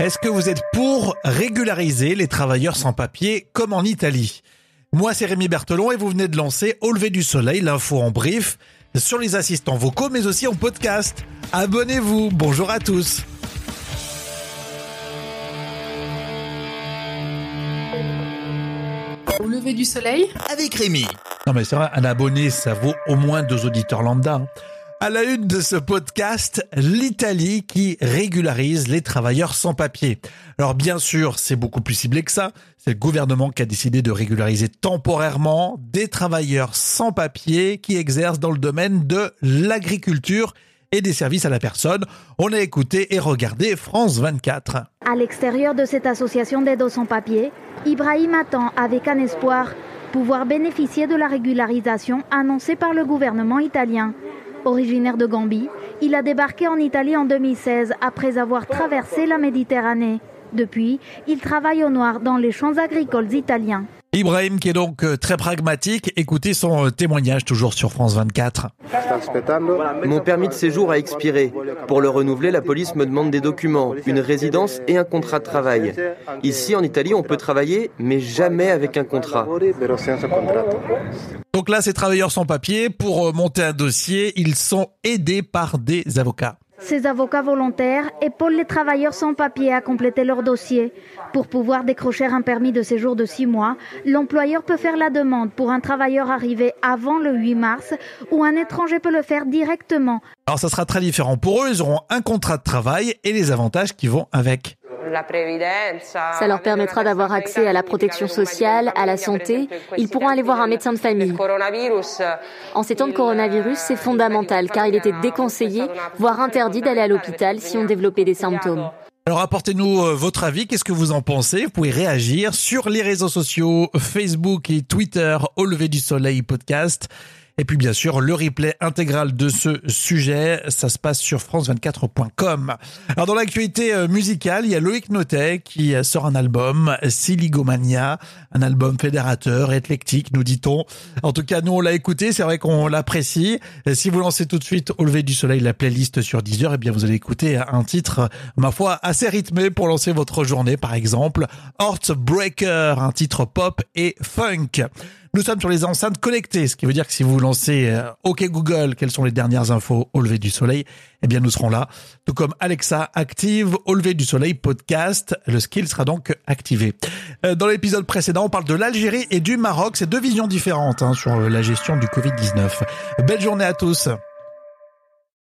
Est-ce que vous êtes pour régulariser les travailleurs sans papier comme en Italie? Moi, c'est Rémi Berthelon et vous venez de lancer Au lever du soleil, l'info en brief sur les assistants vocaux mais aussi en podcast. Abonnez-vous. Bonjour à tous. Au lever du soleil? Avec Rémi. Non mais c'est vrai, un abonné, ça vaut au moins deux auditeurs lambda. À la une de ce podcast, l'Italie qui régularise les travailleurs sans papier. Alors bien sûr, c'est beaucoup plus ciblé que ça. C'est le gouvernement qui a décidé de régulariser temporairement des travailleurs sans papier qui exercent dans le domaine de l'agriculture et des services à la personne. On a écouté et regardé France 24. À l'extérieur de cette association d'aide sans papier, Ibrahim attend avec un espoir pouvoir bénéficier de la régularisation annoncée par le gouvernement italien. Originaire de Gambie, il a débarqué en Italie en 2016 après avoir traversé la Méditerranée. Depuis, il travaille au noir dans les champs agricoles italiens. Ibrahim qui est donc euh, très pragmatique. Écoutez son euh, témoignage toujours sur France 24. Mon permis de séjour a expiré. Pour le renouveler, la police me demande des documents, une résidence et un contrat de travail. Ici, en Italie, on peut travailler, mais jamais avec un contrat. Donc là, ces travailleurs sans papier, pour euh, monter un dossier, ils sont aidés par des avocats. Ces avocats volontaires épaulent les travailleurs sans papier à compléter leur dossier. Pour pouvoir décrocher un permis de séjour de six mois, l'employeur peut faire la demande pour un travailleur arrivé avant le 8 mars ou un étranger peut le faire directement. Alors ça sera très différent pour eux, ils auront un contrat de travail et les avantages qui vont avec. Ça leur permettra d'avoir accès à la protection sociale, à la santé. Ils pourront aller voir un médecin de famille. En ces temps de coronavirus, c'est fondamental car il était déconseillé, voire interdit d'aller à l'hôpital si on développait des symptômes. Alors apportez-nous euh, votre avis, qu'est-ce que vous en pensez? Vous pouvez réagir sur les réseaux sociaux, Facebook et Twitter, au lever du soleil podcast. Et puis bien sûr, le replay intégral de ce sujet, ça se passe sur france24.com. Alors dans l'actualité euh, musicale, il y a Loïc Notet qui euh, sort un album, Siligomania, un album fédérateur, éclectique, nous dit-on. En tout cas, nous on l'a écouté, c'est vrai qu'on l'apprécie. Et Si vous lancez tout de suite au lever du soleil la playlist sur Deezer, eh bien vous allez écouter un titre, ma foi, assez rythmé pour lancer votre journée, par exemple. Heartbreaker, un titre pop et funk. Nous sommes sur les enceintes connectées, ce qui veut dire que si vous lancez euh, OK Google, quelles sont les dernières infos au lever du soleil, eh bien nous serons là. Tout comme Alexa active au lever du soleil podcast, le skill sera donc activé. Euh, Dans l'épisode précédent, on parle de l'Algérie et du Maroc, c'est deux visions différentes hein, sur la gestion du Covid-19. Belle journée à tous.